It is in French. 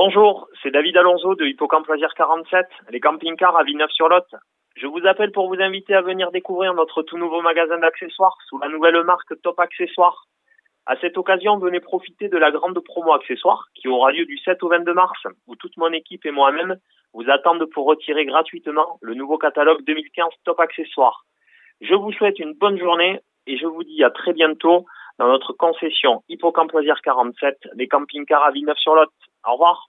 Bonjour, c'est David Alonso de Hippocamp Loisir 47, les camping-cars à Villeneuve-sur-Lot. Je vous appelle pour vous inviter à venir découvrir notre tout nouveau magasin d'accessoires sous la nouvelle marque Top Accessoires. À cette occasion, venez profiter de la grande promo accessoires qui aura lieu du 7 au 22 mars, où toute mon équipe et moi-même vous attendent pour retirer gratuitement le nouveau catalogue 2015 Top Accessoires. Je vous souhaite une bonne journée et je vous dis à très bientôt dans notre concession Hippocamp Loisir 47, les camping-cars à Villeneuve-sur-Lot. Au revoir.